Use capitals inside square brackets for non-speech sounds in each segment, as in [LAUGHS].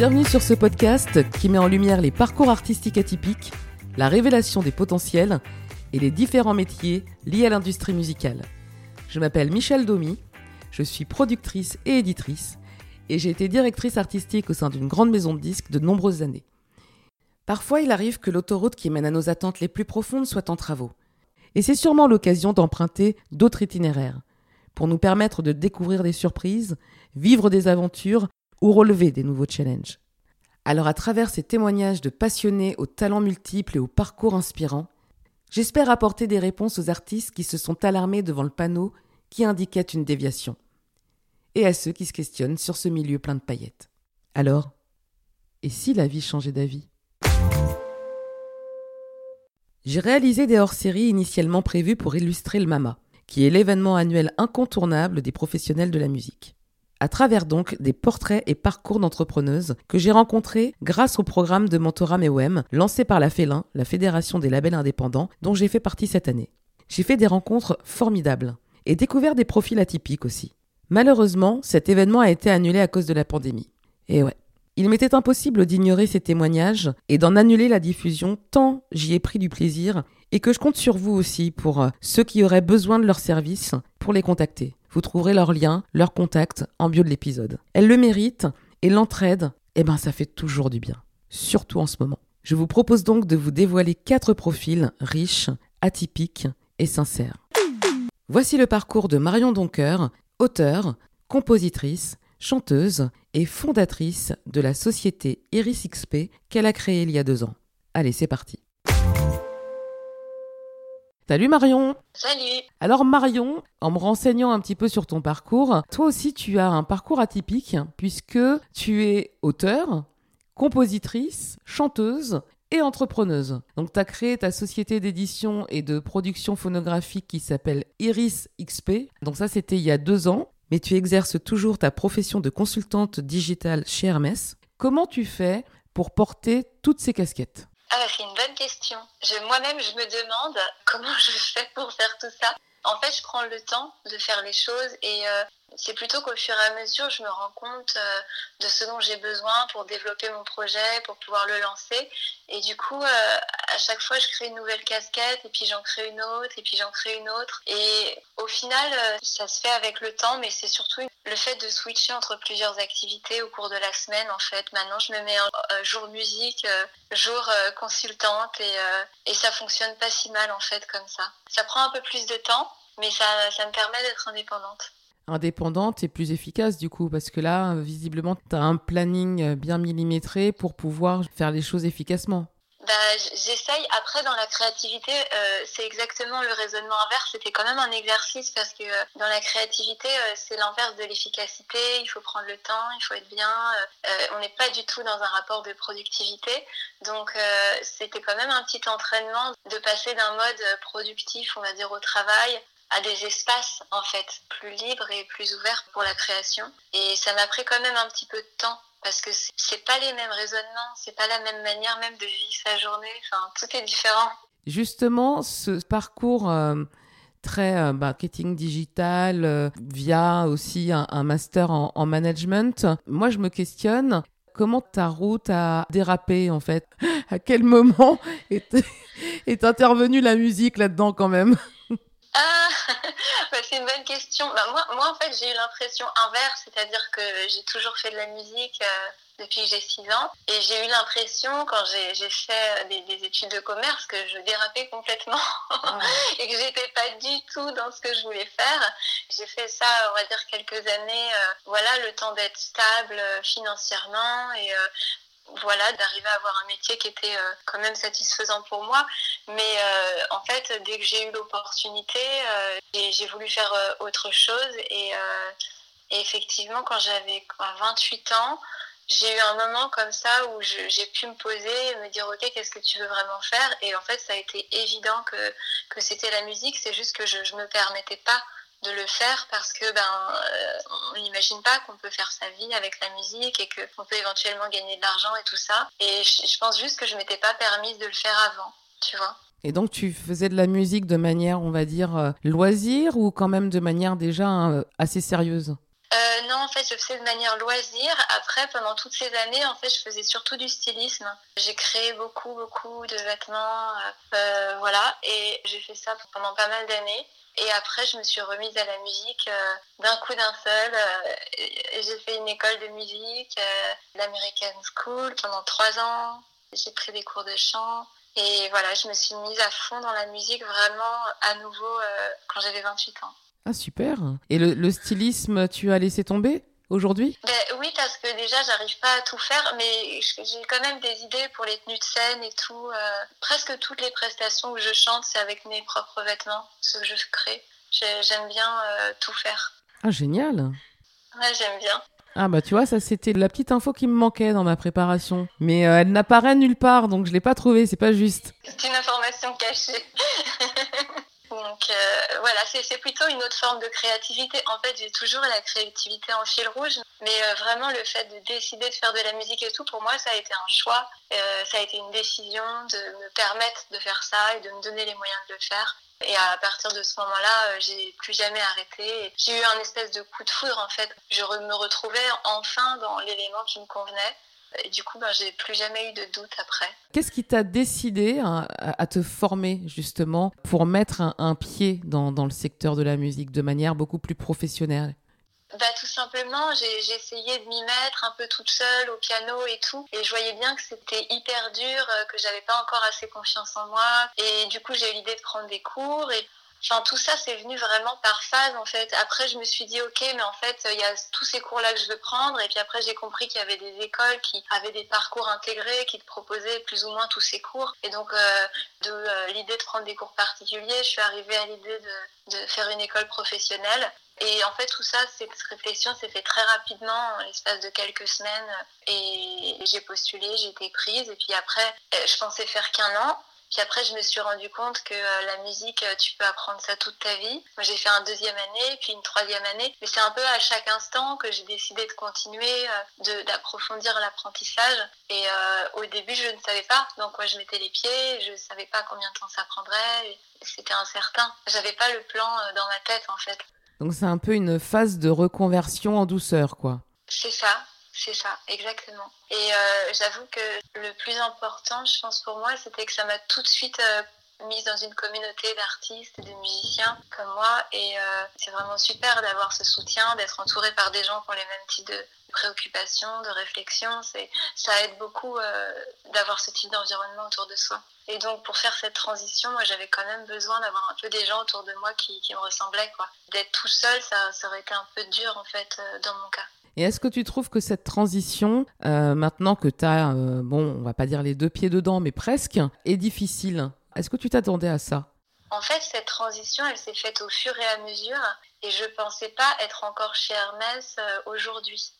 Bienvenue sur ce podcast qui met en lumière les parcours artistiques atypiques, la révélation des potentiels et les différents métiers liés à l'industrie musicale. Je m'appelle Michelle Domy, je suis productrice et éditrice et j'ai été directrice artistique au sein d'une grande maison de disques de nombreuses années. Parfois, il arrive que l'autoroute qui mène à nos attentes les plus profondes soit en travaux. Et c'est sûrement l'occasion d'emprunter d'autres itinéraires pour nous permettre de découvrir des surprises, vivre des aventures ou relever des nouveaux challenges. Alors à travers ces témoignages de passionnés aux talents multiples et aux parcours inspirants, j'espère apporter des réponses aux artistes qui se sont alarmés devant le panneau qui indiquait une déviation, et à ceux qui se questionnent sur ce milieu plein de paillettes. Alors, et si la vie changeait d'avis? J'ai réalisé des hors-séries initialement prévues pour illustrer le MAMA, qui est l'événement annuel incontournable des professionnels de la musique à travers donc des portraits et parcours d'entrepreneuses que j'ai rencontrés grâce au programme de mentorat MEOM lancé par la Félin, la Fédération des labels indépendants, dont j'ai fait partie cette année. J'ai fait des rencontres formidables et découvert des profils atypiques aussi. Malheureusement, cet événement a été annulé à cause de la pandémie. Et ouais, il m'était impossible d'ignorer ces témoignages et d'en annuler la diffusion tant j'y ai pris du plaisir et que je compte sur vous aussi pour euh, ceux qui auraient besoin de leurs services pour les contacter. Vous trouverez leurs liens, leurs contacts en bio de l'épisode. Elles le méritent et l'entraide, eh ben ça fait toujours du bien, surtout en ce moment. Je vous propose donc de vous dévoiler quatre profils riches, atypiques et sincères. Voici le parcours de Marion Doncoeur, auteure, compositrice, chanteuse et fondatrice de la société Iris XP qu'elle a créée il y a deux ans. Allez, c'est parti. Salut Marion Salut Alors Marion, en me renseignant un petit peu sur ton parcours, toi aussi tu as un parcours atypique puisque tu es auteur, compositrice, chanteuse et entrepreneuse. Donc tu as créé ta société d'édition et de production phonographique qui s'appelle Iris XP. Donc ça c'était il y a deux ans, mais tu exerces toujours ta profession de consultante digitale chez Hermès. Comment tu fais pour porter toutes ces casquettes? Ah bah, c'est une bonne question. Moi-même, je me demande comment [LAUGHS] je fais pour faire tout ça. En fait, je prends le temps de faire les choses et euh, c'est plutôt qu'au fur et à mesure, je me rends compte euh, de ce dont j'ai besoin pour développer mon projet, pour pouvoir le lancer. Et du coup, euh, à chaque fois, je crée une nouvelle casquette et puis j'en crée une autre et puis j'en crée une autre. Et au final, ça se fait avec le temps, mais c'est surtout le fait de switcher entre plusieurs activités au cours de la semaine. En fait, maintenant, je me mets en jour musique, jour consultante et, et ça fonctionne pas si mal en fait comme ça. Ça prend un peu plus de temps, mais ça, ça me permet d'être indépendante indépendante et plus efficace du coup parce que là visiblement tu as un planning bien millimétré pour pouvoir faire les choses efficacement. Bah, j'essaye. Après, dans la créativité, euh, c'est exactement le raisonnement inverse. C'était quand même un exercice parce que euh, dans la créativité, euh, c'est l'inverse de l'efficacité. Il faut prendre le temps, il faut être bien. on n'est pas du tout dans un rapport de productivité. Donc, c'était quand même un petit entraînement de passer d'un mode productif, on va dire, au travail à des espaces en fait plus libres et plus ouverts pour la création. Et ça m'a pris quand même un petit peu de temps parce que c'est pas les mêmes raisonnements, c'est pas la même manière même de vivre sa journée. Enfin, tout est différent. Justement, ce parcours euh, très euh, marketing digital euh, via aussi un, master en, en, management, moi je me questionne. Comment ta route a dérapé en fait? À quel moment est, [LAUGHS] est intervenue la musique là-dedans quand même? Ah, [LAUGHS] bah, c'est une bonne question. Bah, moi, moi, en fait, j'ai eu l'impression inverse, c'est-à-dire que j'ai toujours fait de la musique euh, depuis que j'ai 6 ans. Et j'ai eu l'impression, quand j'ai fait des, études de commerce, que je dérapais complètement ah. [LAUGHS] et que j'étais pas du tout dans ce que je voulais faire. J'ai fait ça, on va dire, quelques années, euh, voilà, le temps d'être stable euh, financièrement et voilà, d'arriver à avoir un métier qui était euh, quand même satisfaisant pour moi. Mais euh, en fait, dès que j'ai eu l'opportunité, euh, j'ai voulu faire autre chose. Et, effectivement, quand j'avais 28 ans, j'ai eu un moment comme ça où j'ai pu me poser et me dire, OK, qu'est-ce que tu veux vraiment faire? Et en fait, ça a été évident que, que c'était la musique. C'est juste que je ne me permettais pas de le faire parce que ben euh, on n'imagine pas qu'on peut faire sa vie avec la musique et qu'on peut éventuellement gagner de l'argent et tout ça. Et je, pense juste que je m'étais pas permise de le faire avant, tu vois. Et donc tu faisais de la musique de manière, on va dire, euh, loisir ou quand même de manière déjà euh, assez sérieuse? Euh, non, en fait, je faisais de manière loisir. Après, pendant toutes ces années, en fait, je faisais surtout du stylisme. J'ai créé beaucoup, beaucoup de vêtements, euh, voilà, et j'ai fait ça pendant pas mal d'années. Et après, je me suis remise à la musique euh, d'un coup d'un seul. J'ai fait une école de musique, l'American School, pendant trois ans. J'ai pris des cours de chant. Et voilà, je me suis mise à fond dans la musique vraiment à nouveau quand j'avais 28 ans. Ah super. Et le stylisme, tu as laissé tomber aujourd'hui? Ben, Oui, parce que déjà, j'arrive pas à tout faire, mais j'ai quand même des idées pour les tenues de scène et tout. Euh, presque toutes les prestations où je chante, c'est avec mes propres vêtements, ce que je crée. J'aime bien euh, tout faire. Ah, génial Ouais, j'aime bien. Ah bah tu vois, ça c'était la petite info qui me manquait dans ma préparation. Mais euh, elle n'apparaît nulle part, donc je l'ai pas trouvée, c'est pas juste. C'est une information cachée. [LAUGHS] Donc euh, voilà, c'est plutôt une autre forme de créativité. En fait, j'ai toujours la créativité en fil rouge, mais euh, vraiment le fait de décider de faire de la musique et tout, pour moi, ça a été un choix, euh, ça a été une décision de me permettre de faire ça et de me donner les moyens de le faire. Et à partir de ce moment-là, j'ai plus jamais arrêté. J'ai eu un espèce de coup de foudre en fait. Je me retrouvais enfin dans l'élément qui me convenait. Et du coup, ben, j'ai plus jamais eu de doute après. Qu'est-ce qui t'a décidé à, te former justement pour mettre un, pied dans, dans, le secteur de la musique de manière beaucoup plus professionnelle? Bah, tout simplement, j'ai essayé de m'y mettre un peu toute seule au piano et tout. Et je voyais bien que c'était hyper dur, euh, que j'avais pas encore assez confiance en moi. Et du coup, j'ai eu l'idée de prendre des cours. Et Enfin, tout ça, c'est venu vraiment par phase, en fait. Après, je me suis dit, OK, mais en fait, il y a tous ces cours-là que je veux prendre. Et puis après, j'ai compris qu'il y avait des écoles qui avaient des parcours intégrés, qui te proposaient plus ou moins tous ces cours. Et donc, euh, de euh, l'idée de prendre des cours particuliers, je suis arrivée à l'idée de, faire une école professionnelle. Et en fait, tout ça, cette réflexion s'est fait très rapidement, en l'espace de quelques semaines. Et j'ai postulé, j'ai été prise. Et puis après, euh, je pensais faire qu'un an. Puis après, je me suis rendu compte que euh, la musique, euh, tu peux apprendre ça toute ta vie. Moi, j'ai fait un deuxième année, puis une troisième année. Mais c'est un peu à chaque instant que j'ai décidé de continuer, euh, d'approfondir l'apprentissage. Et au début, je ne savais pas dans quoi je mettais les pieds. Je ne savais pas combien de temps ça prendrait. C'était incertain. J'avais pas le plan dans ma tête, en fait. Donc c'est un peu une phase de reconversion en douceur, quoi. C'est ça. C'est ça, exactement. Et euh, j'avoue que le plus important, je pense pour moi, c'était que ça m'a tout de suite euh, mise dans une communauté d'artistes et de musiciens comme moi. Et euh, c'est vraiment super d'avoir ce soutien, d'être entouré par des gens qui ont les mêmes types de préoccupations, de réflexions. Ça aide beaucoup d'avoir ce type d'environnement autour de soi. Et donc pour faire cette transition, moi j'avais quand même besoin d'avoir un peu des gens autour de moi qui, me ressemblaient. D'être tout seul, ça aurait été un peu dur en fait dans mon cas. Et est-ce que tu trouves que cette transition, euh, maintenant que tu as, euh, bon, on va pas dire les deux pieds dedans, mais presque, est difficile? Est-ce que tu t'attendais à ça? En fait, cette transition, elle s'est faite au fur et à mesure, et je pensais pas être encore chez Hermès euh, aujourd'hui.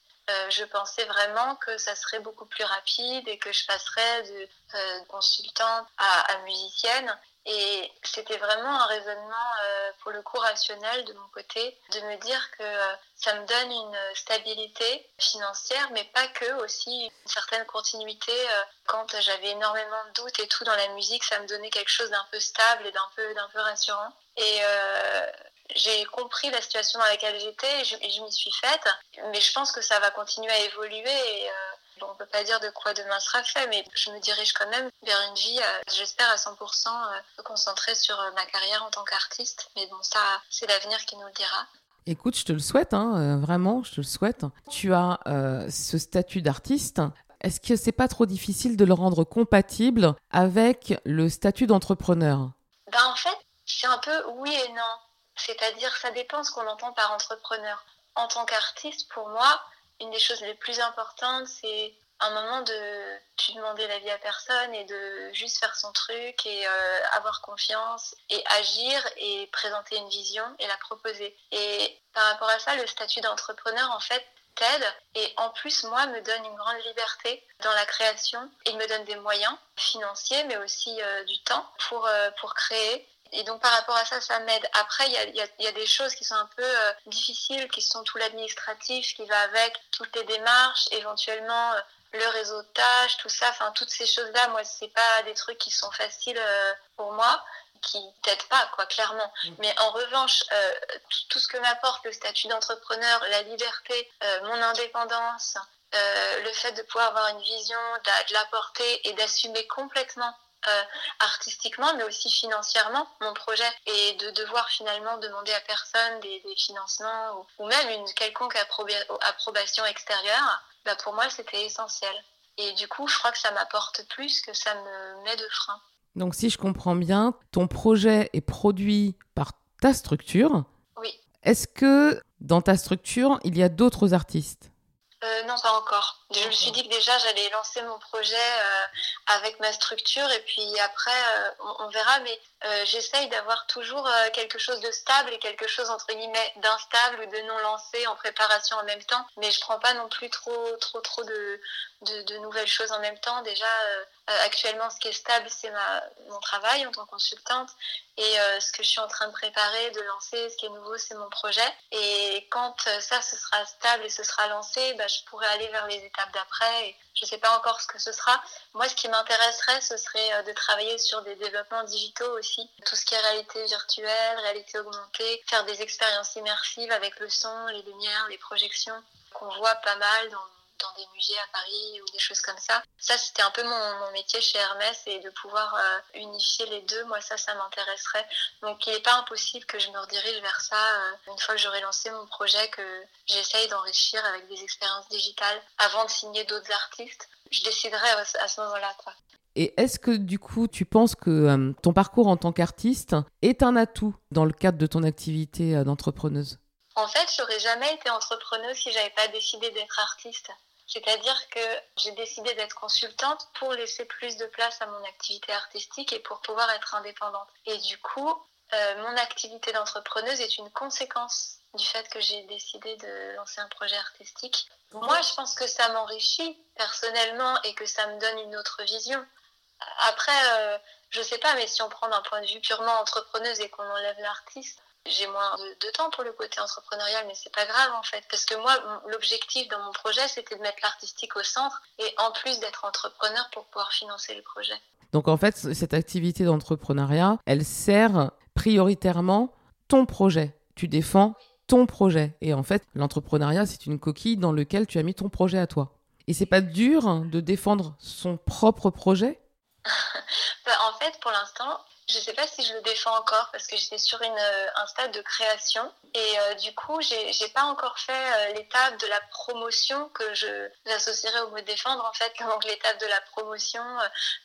je pensais vraiment que ça serait beaucoup plus rapide et que je passerais de consultante à musicienne. Et c'était vraiment un raisonnement, euh, pour le coup, rationnel de mon côté, de me dire que euh, ça me donne une stabilité financière, mais pas que, aussi une certaine continuité. Euh, quand j'avais énormément de doutes et tout dans la musique, ça me donnait quelque chose d'un peu stable et d'un peu, d'un peu rassurant. Et j'ai compris la situation dans laquelle j'étais et je, je m'y suis faite, mais je pense que ça va continuer à évoluer. On ne peut pas dire de quoi demain sera fait, mais je me dirige quand même vers une vie, euh, j'espère, à 100% euh, concentrée sur euh, ma carrière en tant qu'artiste. Mais bon, ça, c'est l'avenir qui nous le dira. Écoute, je te le souhaite, hein, vraiment, je te le souhaite. Tu as ce statut d'artiste. Est-ce que c'est pas trop difficile de le rendre compatible avec le statut d'entrepreneur? Ben, En fait, c'est un peu oui et non. C'est-à-dire, ça dépend ce qu'on entend par entrepreneur. En tant qu'artiste, pour moi, une des choses les plus importantes, c'est un moment de tu demander l'avis à personne et de juste faire son truc et euh, avoir confiance et agir et présenter une vision et la proposer. Et par rapport à ça, le statut d'entrepreneur, en fait, t'aide et en plus, moi, me donne une grande liberté dans la création. Il me donne des moyens financiers, mais aussi euh, du temps pour, euh, pour créer et donc par rapport à ça, ça m'aide. Après, il y a, y, a, y a, des choses qui sont un peu euh, difficiles, qui sont tout l'administratif, qui va avec toutes les démarches, éventuellement euh, le réseautage, tout ça. Enfin, toutes ces choses-là, moi, c'est pas des trucs qui sont faciles euh, pour moi. qui t'aide pas, quoi, clairement. Mm. Mais en revanche, euh, tout ce que m'apporte le statut d'entrepreneur, la liberté, mon indépendance, le fait de pouvoir avoir une vision, de, de la porter et d'assumer complètement euh, artistiquement, mais aussi financièrement mon projet et de devoir finalement demander à personne des, financements ou, même une quelconque approbation extérieure, bah pour moi c'était essentiel. Et du coup, je crois que ça m'apporte plus que ça me met de frein. Donc si je comprends bien, ton projet est produit par ta structure. Oui. Est-ce que dans ta structure, il y a d'autres artistes? Euh, non, pas encore. Je me suis dit que déjà j'allais lancer mon projet euh, avec ma structure et puis après euh, on, verra. Mais j'essaye d'avoir toujours quelque chose de stable et quelque chose entre guillemets d'instable ou de non lancé en préparation en même temps. Mais je prends pas non plus trop trop trop de, de, nouvelles choses en même temps. Déjà actuellement ce qui est stable c'est mon travail en tant que consultante et ce que je suis en train de préparer, de lancer. Ce qui est nouveau c'est mon projet. Et quand ça ce sera stable et ce sera lancé, bah, je pourrais aller vers les étapes d'après. Je ne sais pas encore ce que ce sera. Moi, ce qui m'intéresserait, ce serait euh, de travailler sur des développements digitaux aussi. Tout ce qui est réalité virtuelle, réalité augmentée, faire des expériences immersives avec le son, les lumières, les projections qu'on voit pas mal dans dans des musées à Paris ou des choses comme ça. Ça, c'était un peu mon, métier chez Hermès et de pouvoir euh, unifier les deux, moi, ça, ça m'intéresserait. Donc, il n'est pas impossible que je me redirige vers ça euh, une fois que j'aurai lancé mon projet, que j'essaye d'enrichir avec des expériences digitales avant de signer d'autres artistes. Je déciderai à, ce moment-là, quoi. Et est-ce que du coup, tu penses que euh, ton parcours en tant qu'artiste est un atout dans le cadre de ton activité d'entrepreneuse? En fait, j'aurais jamais été entrepreneuse si j'avais pas décidé d'être artiste. C'est-à-dire que j'ai décidé d'être consultante pour laisser plus de place à mon activité artistique et pour pouvoir être indépendante. Et du coup, euh, mon activité d'entrepreneuse est une conséquence du fait que j'ai décidé de lancer un projet artistique. Moi, je pense que ça m'enrichit personnellement et que ça me donne une autre vision. Après, euh, je sais pas, mais si on prend d'un point de vue purement entrepreneuse et qu'on enlève l'artiste, j'ai moins de, temps pour le côté entrepreneurial, mais c'est pas grave en fait, parce que moi, l'objectif dans mon projet, c'était de mettre l'artistique au centre et en plus d'être entrepreneur pour pouvoir financer le projet. Donc en fait, cette activité d'entrepreneuriat, elle sert prioritairement ton projet. Tu défends ton projet. Et en fait, l'entrepreneuriat, c'est une coquille dans laquelle tu as mis ton projet à toi. Et c'est pas dur de défendre son propre projet? [LAUGHS] Bah, En fait, pour l'instant, je ne sais pas si je le défends encore parce que j'étais sur une, euh, un stade de création. Et euh, du coup j'ai n'ai pas encore fait euh, l'étape de la promotion que je j'associerais au mot défendre en fait. Donc l'étape de la promotion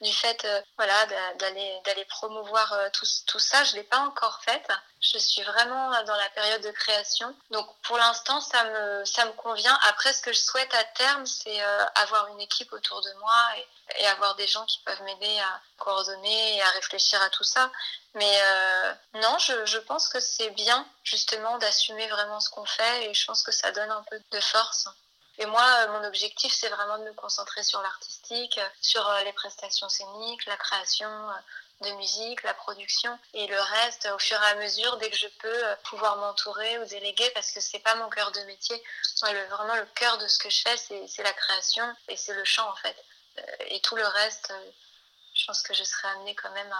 du fait voilà d'aller d'aller promouvoir tout, tout ça je l'ai pas encore faite je suis vraiment dans la période de création. Donc pour l'instant, ça me, ça me convient. Après, ce que je souhaite à terme, c'est euh, avoir une équipe autour de moi et, avoir des gens qui peuvent m'aider à coordonner et à réfléchir à tout ça. Mais euh, non, je, je, pense que c'est bien justement d'assumer vraiment ce qu'on fait et je pense que ça donne un peu de force. Et moi, euh, mon objectif, c'est vraiment de me concentrer sur l'artistique, sur les prestations scéniques, la création, de musique, la production et le reste au fur et à mesure dès que je peux euh, pouvoir m'entourer ou déléguer parce que c'est pas mon cœur de métier. vraiment le cœur de ce que je fais c'est la création et c'est le chant en fait. Euh, et tout le reste, euh, je pense que je serai amenée quand même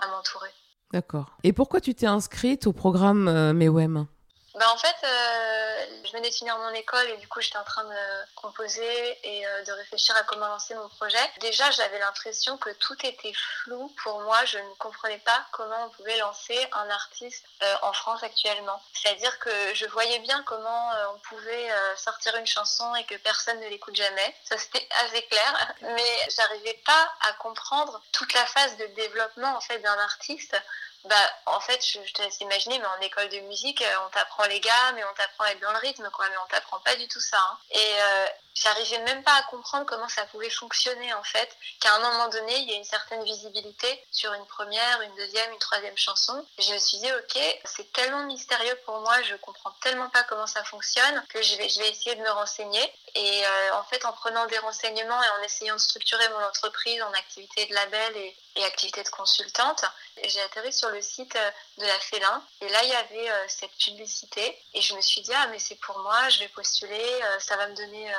à, m'entourer. D'accord. Et pourquoi tu t'es inscrite au programme MEWEM bah en fait, euh, je venais de finir mon école et du coup j'étais en train de composer et euh, de réfléchir à comment lancer mon projet. Déjà j'avais l'impression que tout était flou pour moi. Je ne comprenais pas comment on pouvait lancer un artiste euh, en France actuellement. C'est-à-dire que je voyais bien comment on pouvait sortir une chanson et que personne ne l'écoute jamais. Ça c'était assez clair. Mais j'arrivais pas à comprendre toute la phase de développement en fait d'un artiste bah, en fait, je, te laisse imaginer, mais en école de musique, euh, on t'apprend les gammes et on t'apprend à être dans le rythme, quoi, mais on t'apprend pas du tout ça. Hein. Et euh, j'arrivais même pas à comprendre comment ça pouvait fonctionner, en fait, qu'à un moment donné, il y a une certaine visibilité sur une première, une deuxième, une troisième chanson. Je me suis dit, ok, c'est tellement mystérieux pour moi, je comprends tellement pas comment ça fonctionne, que je vais, je vais essayer de me renseigner. Et euh, en fait, en prenant des renseignements et en essayant de structurer mon entreprise en activité de label et, et activité de consultante, j'ai atterri sur le site euh, de la Félin et là il y avait euh, cette publicité et je me suis dit ah mais c'est pour moi, je vais postuler, ça va me donner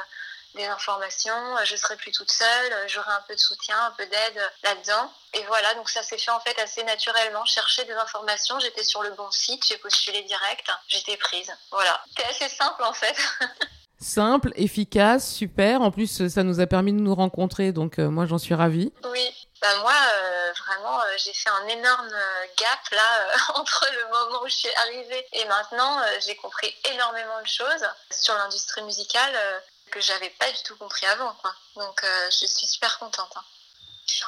des informations, je serai plus toute seule, j'aurai un peu de soutien, un peu d'aide là-dedans. Et voilà, donc ça s'est fait en fait assez naturellement. Chercher des informations, j'étais sur le bon site, j'ai postulé direct, j'étais prise. Voilà, c'était assez simple en fait. [LAUGHS] Simple, efficace, super. En plus, ça nous a permis de nous rencontrer, donc euh, moi j'en suis ravie. Oui, bah moi euh, vraiment euh, j'ai fait un énorme gap là [LAUGHS] entre le moment où je suis arrivée et maintenant. j'ai compris énormément de choses sur l'industrie musicale que j'avais pas du tout compris avant. Quoi. Donc je suis super contente. Hein.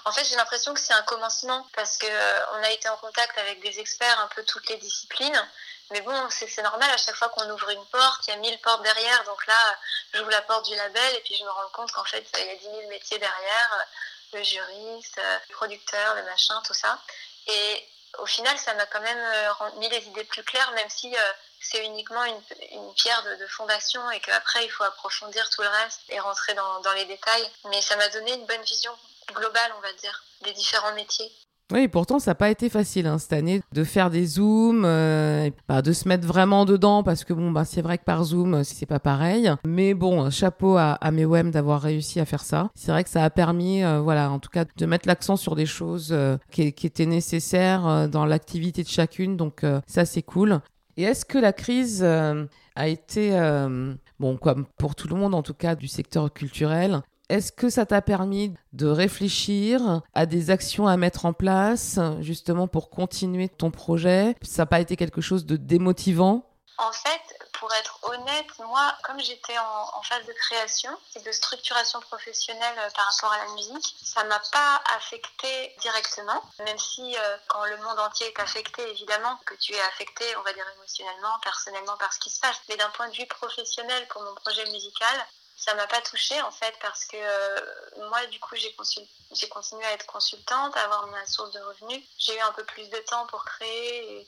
En fait, j'ai l'impression que c'est un commencement parce que on a été en contact avec des experts un peu toutes les disciplines mais bon, c'est normal, à chaque fois qu'on ouvre une porte, il y a mille portes derrière. Donc là, j'ouvre la porte du label et puis je me rends compte qu'en fait, il y a dix mille métiers derrière, euh, le juriste, euh, le producteur, le machin, tout ça. Et au final, ça m'a quand même euh, mis les idées plus claires, même si c'est uniquement une, pierre de, fondation et qu'après, il faut approfondir tout le reste et rentrer dans, les détails. Mais ça m'a donné une bonne vision globale, on va dire, des différents métiers. Oui, pourtant, ça n'a pas été facile hein, cette année de faire des zooms, euh, de se mettre vraiment dedans parce que bon, bah, c'est vrai que par zoom, euh, c'est pas pareil. Mais bon, chapeau à, à Mewem d'avoir réussi à faire ça. C'est vrai que ça a permis, euh, voilà, en tout cas, de mettre l'accent sur des choses qui, étaient nécessaires dans l'activité de chacune. Donc ça, c'est cool. Et est-ce que la crise a été, bon, comme pour tout le monde en tout cas du secteur culturel, est-ce que ça t'a permis de réfléchir à des actions à mettre en place justement pour continuer ton projet? Ça n'a pas été quelque chose de démotivant? En fait, pour être honnête, moi, comme j'étais en, phase de création et de structuration professionnelle euh, par rapport à la musique, ça m'a pas affecté directement, même si euh, quand le monde entier est affecté, évidemment, que tu es affecté, on va dire émotionnellement, personnellement par ce qui se passe. Mais d'un point de vue professionnel pour mon projet musical, ça m'a pas touchée en fait parce que euh, moi du coup j'ai j'ai continué à être consultante, à avoir ma source de revenus. J'ai eu un peu plus de temps pour créer et,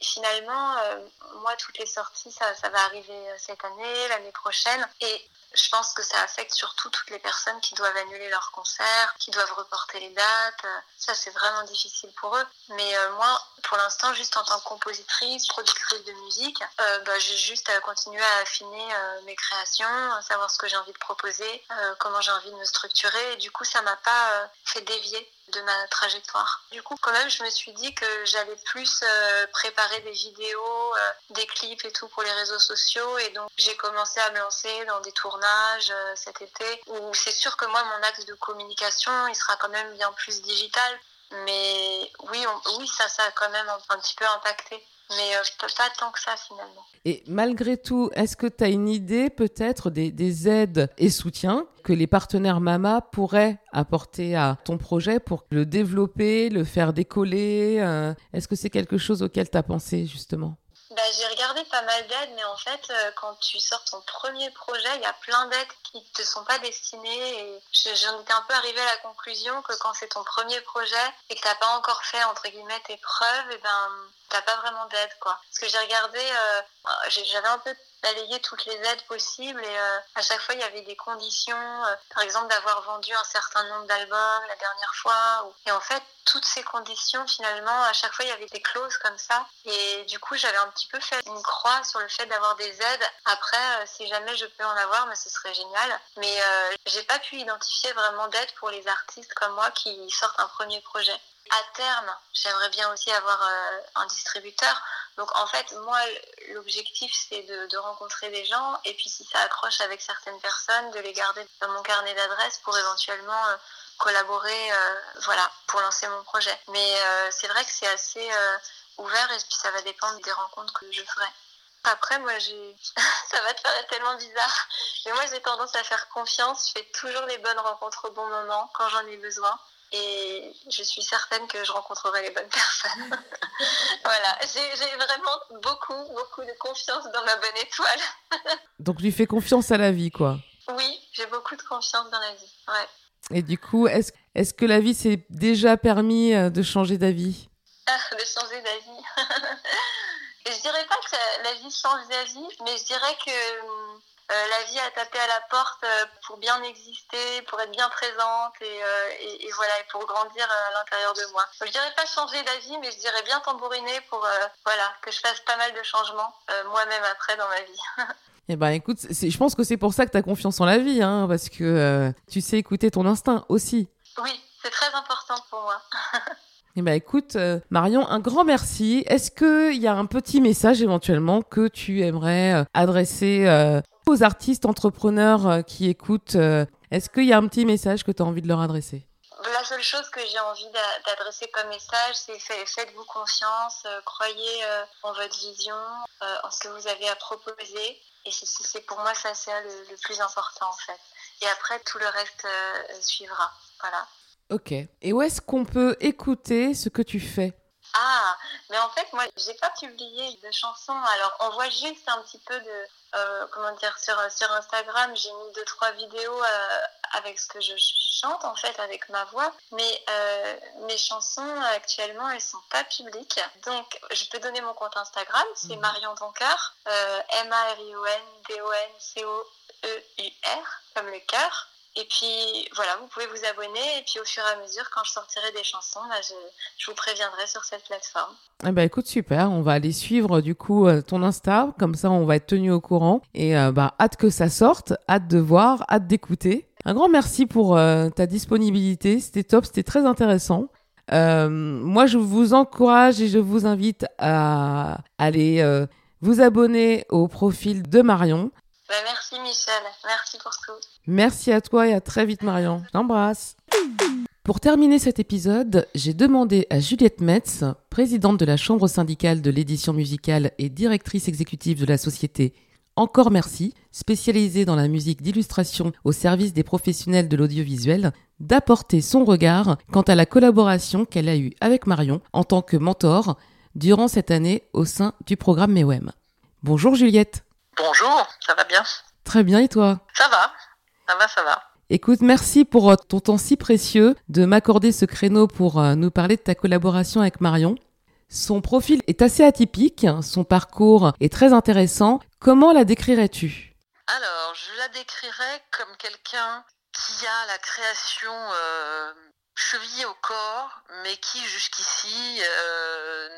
finalement euh, moi toutes les sorties ça, va arriver euh, cette année, l'année prochaine et je pense que ça affecte surtout toutes les personnes qui doivent annuler leurs concerts, qui doivent reporter les dates. Ça, c'est vraiment difficile pour eux. Mais euh, moi, pour l'instant, juste en tant que compositrice, productrice de musique, euh, bah, j'ai juste à continuer à affiner euh, mes créations, à savoir ce que j'ai envie de proposer, comment j'ai envie de me structurer. Et du coup, ça m'a pas fait dévier de ma trajectoire. Du coup, quand même, je me suis dit que j'allais plus euh, préparer des vidéos, euh, des clips et tout pour les réseaux sociaux. Et donc, j'ai commencé à me lancer dans des tournages euh, cet été où c'est sûr que moi, mon axe de communication, il sera quand même bien plus digital. Mais oui, oui, ça, ça a quand même un petit peu impacté mais euh, pas tant que ça finalement. Et malgré tout, est-ce que tu as une idée peut-être des, des, aides et soutiens que les partenaires Mama pourraient apporter à ton projet pour le développer, le faire décoller euh, Est-ce que c'est quelque chose auquel tu as pensé justement? Bah, j'ai regardé pas mal d'aides, mais en fait, euh, quand tu sors ton premier projet, il y a plein d'aides qui ne te sont pas destinées. Et j'en étais un peu arrivée à la conclusion que quand c'est ton premier projet et que tu n'as pas encore fait, entre guillemets, tes preuves, et eh ben, t'as pas vraiment d'aide, quoi. Parce que j'ai regardé, euh, j'avais un peu balayé toutes les aides possibles et euh, à chaque fois il y avait des conditions, par exemple d'avoir vendu un certain nombre d'albums la dernière fois. Et en fait, toutes ces conditions, finalement, à chaque fois il y avait des clauses comme ça. Et du coup, j'avais un petit peu fait une croix sur le fait d'avoir des aides. Après, euh, si jamais je peux en avoir, mais ce serait génial. Mais euh, j'ai pas pu identifier vraiment d'aide pour les artistes comme moi qui sortent un premier projet. À terme, j'aimerais bien aussi avoir euh, un distributeur. Donc en fait, moi, l'objectif, c'est de, rencontrer des gens et puis si ça accroche avec certaines personnes, de les garder dans mon carnet d'adresses pour éventuellement collaborer voilà, pour lancer mon projet. Mais c'est vrai que c'est assez ouvert et puis ça va dépendre des rencontres que je ferai. Après, moi, j'ai. [LAUGHS] ça va te faire tellement bizarre. Mais moi, j'ai tendance à faire confiance. Je fais toujours les bonnes rencontres au bon moment, quand j'en ai besoin. Et je suis certaine que je rencontrerai les bonnes [LAUGHS] personnes. voilà, j'ai vraiment beaucoup, beaucoup de confiance dans ma bonne étoile. [LAUGHS] Donc, tu fais confiance à la vie, quoi. Oui, j'ai beaucoup de confiance dans la vie. Ouais. Et du coup, est-ce est que la vie s'est déjà permis euh, de changer d'avis? De changer d'avis. [LAUGHS] je dirais pas que la vie change d'avis, mais je dirais que hum, la vie a tapé à la porte pour bien exister, pour être bien présente et, voilà, et pour grandir à l'intérieur de moi. Je dirais pas changer d'avis, mais je dirais bien tambouriner pour voilà que je fasse pas mal de changements moi-même après dans ma vie. [LAUGHS] Eh ben écoute, je pense que c'est pour ça que tu as confiance en la vie, hein, parce que tu sais écouter ton instinct aussi. Oui, c'est très important pour moi. [LAUGHS] Eh ben écoute, euh, Marion, un grand merci. Est-ce qu'il y a un petit message éventuellement que tu aimerais euh, adresser euh, aux artistes entrepreneurs qui écoutent Est-ce qu'il y a un petit message que tu as envie de leur adresser? La seule chose que j'ai envie d'adresser comme message, c'est faites-vous confiance, croyez en votre vision, en ce que vous avez à proposer. Et c'est pour moi ça c'est le, le, plus important en fait. Et après tout le reste suivra. Voilà. Ok. Et où est-ce qu'on peut écouter ce que tu fais? Ah, mais en fait, moi, j'ai pas publié de chansons. Alors, on voit juste un petit peu de, euh, comment dire, sur, sur Instagram, j'ai mis deux, trois vidéos euh, avec ce que je chante, en fait, avec ma voix. Mais euh, mes chansons, actuellement, elles sont pas publiques. Donc, je peux donner mon compte Instagram, c'est mhm. Marion Doncoeur, M-A-R-I-O-N-D-O-N-C-O-E-U-R, comme le cœur. Et puis voilà, vous pouvez vous abonner et puis au fur et à mesure, quand je sortirai des chansons, là, je, vous préviendrai sur cette plateforme. Eh ben écoute super, on va aller suivre du coup euh, ton Insta, comme ça on va être tenu au courant et euh, bah hâte que ça sorte, hâte de voir, hâte d'écouter. Un grand merci pour euh, ta disponibilité, c'était top, c'était très intéressant. moi je vous encourage et je vous invite à aller vous abonner au profil de Marion. Bah, merci Michel, merci pour tout. Merci à toi et à très vite Marion. Je t'embrasse. Pour terminer cet épisode, j'ai demandé à Juliette Metz, présidente de la Chambre syndicale de l'édition musicale et directrice exécutive de la société Encore Merci, spécialisée dans la musique d'illustration au service des professionnels de l'audiovisuel, d'apporter son regard quant à la collaboration qu'elle a eue avec Marion en tant que mentor durant cette année au sein du programme MEWEM. Bonjour Juliette. Bonjour, ça va bien Très bien et toi? Ça va, ça va, ça va. Écoute, merci pour euh, ton temps si précieux de m'accorder ce créneau pour euh, nous parler de ta collaboration avec Marion. Son profil est assez atypique, son parcours est très intéressant. Comment la décrirais-tu? Alors, je la décrirais comme quelqu'un qui a la création euh, chevillée au corps, mais qui jusqu'ici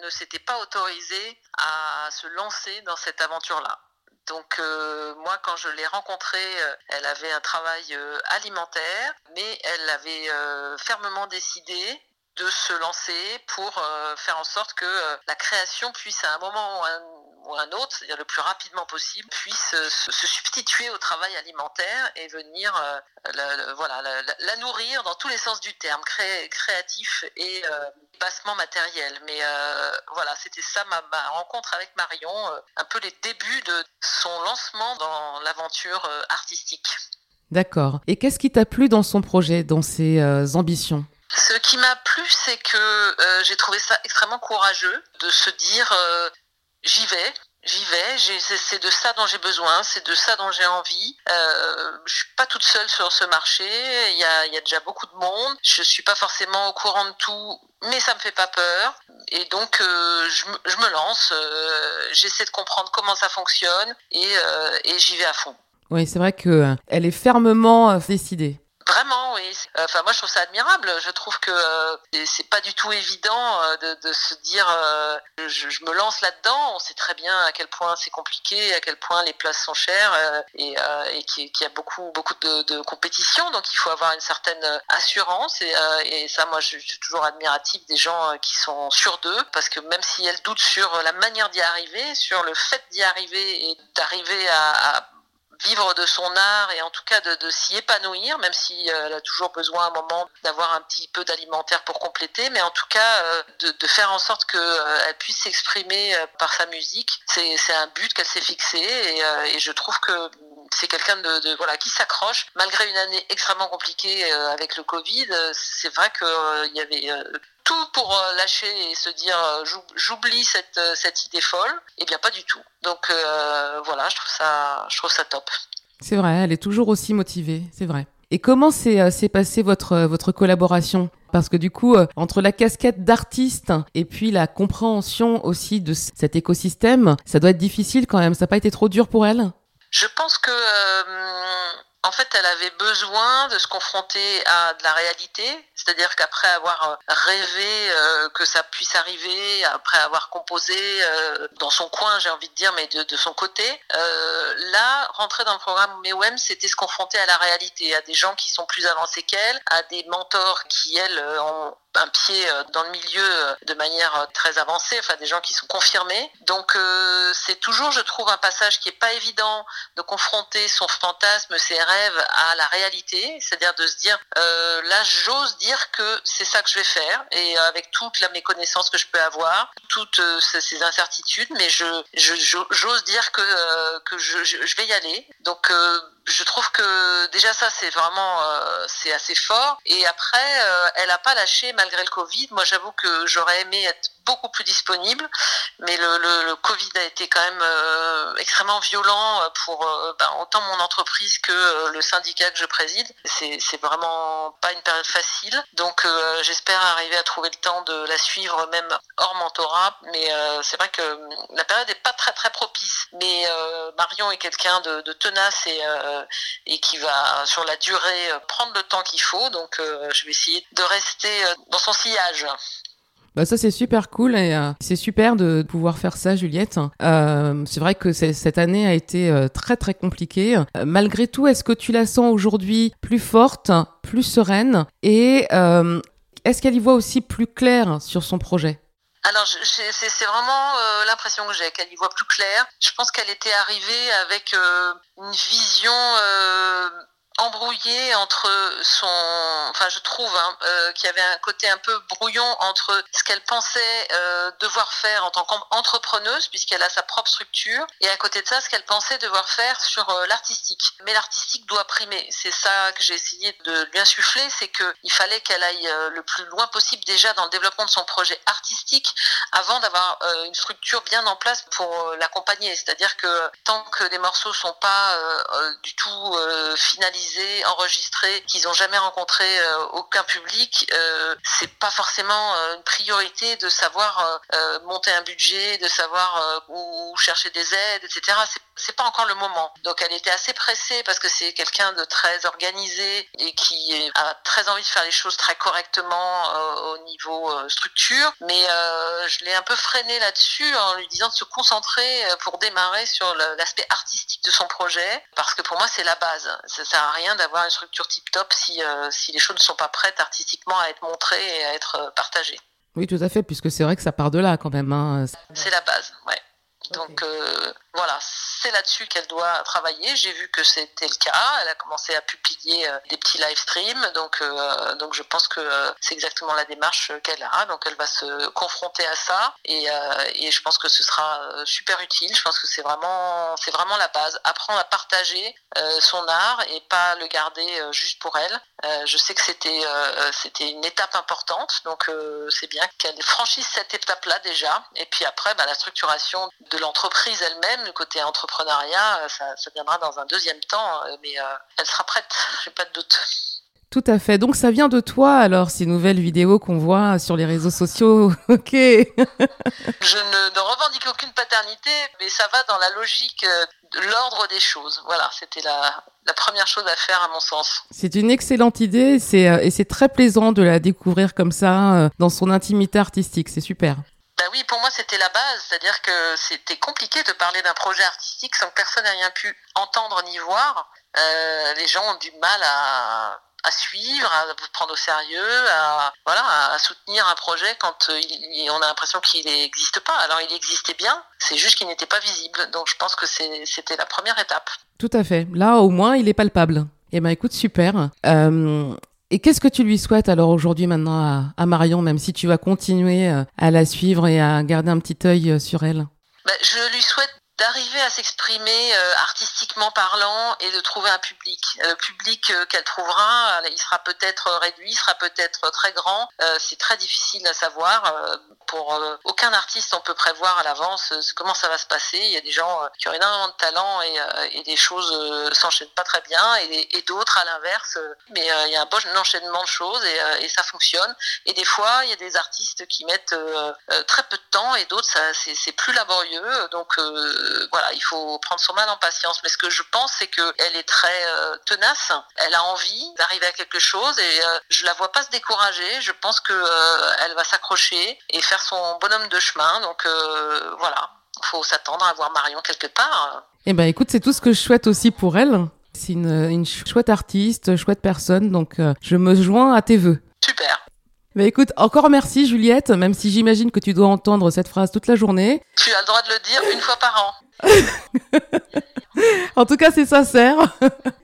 ne s'était pas autorisé à se lancer dans cette aventure-là. Donc euh, moi, quand je l'ai rencontrée, euh, elle avait un travail euh, alimentaire, mais elle avait fermement décidé de se lancer pour faire en sorte que la création puisse à un moment ou un ou un autre, c'est-à-dire le plus rapidement possible, puisse euh, se, substituer au travail alimentaire et venir euh, la, voilà, la, nourrir dans tous les sens du terme, créatif et euh, bassement matériel. Mais voilà, c'était ça ma, rencontre avec Marion, un peu les débuts de son lancement dans l'aventure artistique. D'accord. Et qu'est-ce qui t'a plu dans son projet, dans ses ambitions? Ce qui m'a plu, c'est que j'ai trouvé ça extrêmement courageux de se dire j'y vais, j'y vais, c'est de ça dont j'ai besoin, c'est de ça dont j'ai envie. Euh, je suis pas toute seule sur ce marché, il y a, y a, déjà beaucoup de monde, je suis pas forcément au courant de tout, mais ça me fait pas peur. Et donc euh, je, je, me lance, euh, j'essaie de comprendre comment ça fonctionne et, euh, et j'y vais à fond. Oui, c'est vrai que elle est fermement décidée. Vraiment, oui. Enfin, moi, je trouve ça admirable. Je trouve que euh, c'est pas du tout évident euh, de, de, se dire, euh, je, je, me lance là-dedans. On sait très bien à quel point c'est compliqué, à quel point les places sont chères euh, et, et qu'il y a beaucoup, beaucoup de, de, compétition. Donc, il faut avoir une certaine assurance. Et, et ça, moi, je, suis toujours admiratif des gens qui sont sûrs d'eux, parce que même si elles doutent sur la manière d'y arriver, sur le fait d'y arriver et d'arriver à, à vivre de son art et en tout cas de, s'y épanouir, même si euh, elle a toujours besoin à un moment d'avoir un petit peu d'alimentaire pour compléter, mais en tout cas euh, de, faire en sorte qu'elle euh, puisse s'exprimer par sa musique. C'est un but qu'elle s'est fixé et, et, je trouve que c'est quelqu'un de, voilà qui s'accroche malgré une année extrêmement compliquée avec le Covid. C'est vrai qu'il y avait tout pour euh, lâcher et se dire euh, j'oublie cette, euh, cette idée folle, eh bien pas du tout. Donc voilà, je trouve ça, je trouve ça top. C'est vrai, elle est toujours aussi motivée, c'est vrai. Et comment s'est passée votre, votre collaboration? Parce que du coup, entre la casquette d'artiste et puis la compréhension aussi de cet écosystème, ça doit être difficile quand même. Ça n'a pas été trop dur pour elle? Je pense que en fait, elle avait besoin de se confronter à de la réalité, c'est-à-dire qu'après avoir euh, rêvé euh, que ça puisse arriver, après avoir composé euh, dans son coin, j'ai envie de dire, mais de, son côté, là, rentrer dans le programme MEWEM, c'était se confronter à la réalité, à des gens qui sont plus avancés qu'elle, à des mentors qui, elles, ont un pied dans le milieu de manière très avancée, enfin des gens qui sont confirmés. Donc c'est toujours, je trouve, un passage qui est pas évident de confronter son fantasme, ses rêves à la réalité, c'est-à-dire de se dire là j'ose dire que c'est ça que je vais faire et avec toutes mes connaissances que je peux avoir, toutes euh, ces incertitudes, mais je j'ose dire que euh, que je, je, vais y aller. Donc je trouve que déjà ça c'est vraiment c'est assez fort et après elle a pas lâché malgré le Covid. Moi j'avoue que j'aurais aimé être beaucoup plus disponible, mais le, Covid a été quand même extrêmement violent pour ben, autant mon entreprise que le syndicat que je préside. C'est vraiment pas une période facile. Donc euh, j'espère arriver à trouver le temps de la suivre même hors mentorat. Mais euh, c'est vrai que la période n'est pas très très propice. Mais euh, Marion est quelqu'un de, tenace et, et qui va sur la durée prendre le temps qu'il faut. Donc je vais essayer de rester dans son sillage. Bah ça c'est super cool et euh, c'est super de pouvoir faire ça Juliette. Euh, c'est vrai que cette année a été euh, très très compliquée. Euh, malgré tout, est-ce que tu la sens aujourd'hui plus forte, plus sereine et est-ce qu'elle y voit aussi plus clair sur son projet? Alors, c'est vraiment l'impression que j'ai, qu'elle y voit plus clair. Je pense qu'elle était arrivée avec une vision embrouillé entre son, enfin je trouve hein, euh, qu'il y avait un côté un peu brouillon entre ce qu'elle pensait euh, devoir faire en tant qu'entrepreneuse puisqu'elle a sa propre structure et à côté de ça ce qu'elle pensait devoir faire sur euh, l'artistique. Mais l'artistique doit primer. C'est ça que j'ai essayé de lui insuffler, c'est qu'il fallait qu'elle aille le plus loin possible déjà dans le développement de son projet artistique avant d'avoir une structure bien en place pour l'accompagner. C'est-à-dire que tant que les morceaux sont pas du tout finalisés enregistrés, qu'ils n'ont jamais rencontré euh, aucun public, euh, c'est pas forcément euh, une priorité de savoir monter un budget, de savoir où chercher des aides, etc. pas encore le moment. Donc elle était assez pressée parce que c'est quelqu'un de très organisé et qui a très envie de faire les choses très correctement au niveau structure. Mais je l'ai un peu freiné là-dessus en lui disant de se concentrer pour démarrer sur l'aspect artistique de son projet parce que pour moi c'est la base. Ça sert à rien d'avoir une structure tip-top si, euh, si les choses ne sont pas prêtes artistiquement à être montrées et à être euh, partagées. Oui, tout à fait, puisque c'est vrai que ça part de là quand même. Hein. C'est la base, ouais. Donc euh, voilà, c'est là-dessus qu'elle doit travailler. J'ai vu que c'était le cas. Elle a commencé à publier euh, des petits live streams. Donc, euh, donc je pense que c'est exactement la démarche qu'elle a. Donc elle va se confronter à ça. Et, et je pense que ce sera super utile. Je pense que c'est vraiment, c'est vraiment la base. Apprendre à partager son art et pas le garder juste pour elle. Je sais que c'était, c'était une étape importante. Donc c'est bien qu'elle franchisse cette étape-là déjà. Et puis après, bah, la structuration de l'entreprise elle-même, le côté entrepreneuriat, euh, ça, viendra dans un deuxième temps, euh, mais euh, elle sera prête, j'ai pas de doute. Tout à fait. Donc ça vient de toi alors ces nouvelles vidéos qu'on voit sur les réseaux sociaux. [LAUGHS] ok. je ne, revendique aucune paternité, mais ça va dans la logique de l'ordre des choses. Voilà, c'était la, la, première chose à faire à mon sens. C'est une excellente idée et c'est très plaisant de la découvrir comme ça dans son intimité artistique. C'est super. Bah oui, pour moi c'était la base, c'est-à-dire que c'était compliqué de parler d'un projet artistique sans que personne n'ait rien pu entendre ni voir. Euh, les gens ont du mal à, à suivre, à vous prendre au sérieux, à voilà, à soutenir un projet quand euh, il, on a l'impression qu'il n'existe pas. Alors il existait bien, c'est juste qu'il n'était pas visible. Donc je pense que c'était la première étape. Tout à fait. Là au moins il est palpable. Eh ben écoute super. Euh, et qu'est-ce que tu lui souhaites alors aujourd'hui maintenant à, Marion, même si tu vas continuer euh, à la suivre et à garder un petit œil sur elle? Bah, Je lui souhaite d'arriver à s'exprimer euh, artistiquement parlant et de trouver un public. Le public euh, qu'elle trouvera, il sera peut-être réduit, il sera peut-être très grand. Euh, c'est très difficile à savoir. pour aucun artiste, on peut prévoir à l'avance comment ça va se passer. Il y a des gens qui ont énormément de talent et, et des choses s'enchaînent pas très bien, et, et d'autres à l'inverse. Mais il y a un bon enchaînement de choses et, et, ça fonctionne. Et des fois, il y a des artistes qui mettent très peu de temps et d'autres, c'est plus laborieux. Donc voilà, il faut prendre son mal en patience. Mais ce que je pense, c'est qu'elle est très tenace. Elle a envie d'arriver à quelque chose et je la vois pas se décourager. Je pense que elle va s'accrocher et faire son bonhomme de chemin. Donc voilà, faut s'attendre à voir Marion quelque part. Eh ben, écoute, c'est tout ce que je souhaite aussi pour elle. C'est une, une, chouette artiste, chouette personne, donc euh, je me joins à tes voeux. Bah écoute, encore merci Juliette, même si j'imagine que tu dois entendre cette phrase toute la journée. Tu as le droit de le dire une fois par an. [LAUGHS] en tout cas, c'est sincère.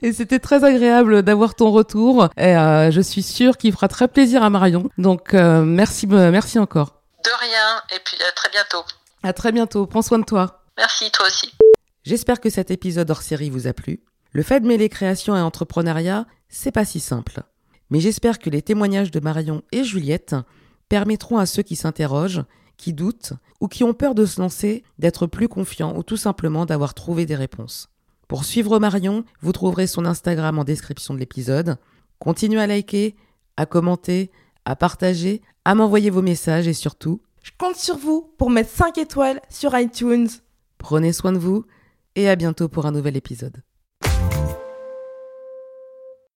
Et c'était très agréable d'avoir ton retour. Et euh, je suis sûre qu'il fera très plaisir à Marion. Donc, euh, merci, merci encore. De rien. Et puis, à très bientôt. À très bientôt. Prends soin de toi. Merci, toi aussi. J'espère que cet épisode hors série vous a plu. Le fait de mêler création et entrepreneuriat, c'est pas si simple. Mais j'espère que les témoignages de Marion et Juliette permettront à ceux qui s'interrogent, qui doutent ou qui ont peur de se lancer d'être plus confiants ou tout simplement d'avoir trouvé des réponses. Pour suivre Marion, vous trouverez son Instagram en description de l'épisode. Continuez à liker, à commenter, à partager, à m'envoyer vos messages et surtout, je compte sur vous pour mettre 5 étoiles sur iTunes. Prenez soin de vous et à bientôt pour un nouvel épisode.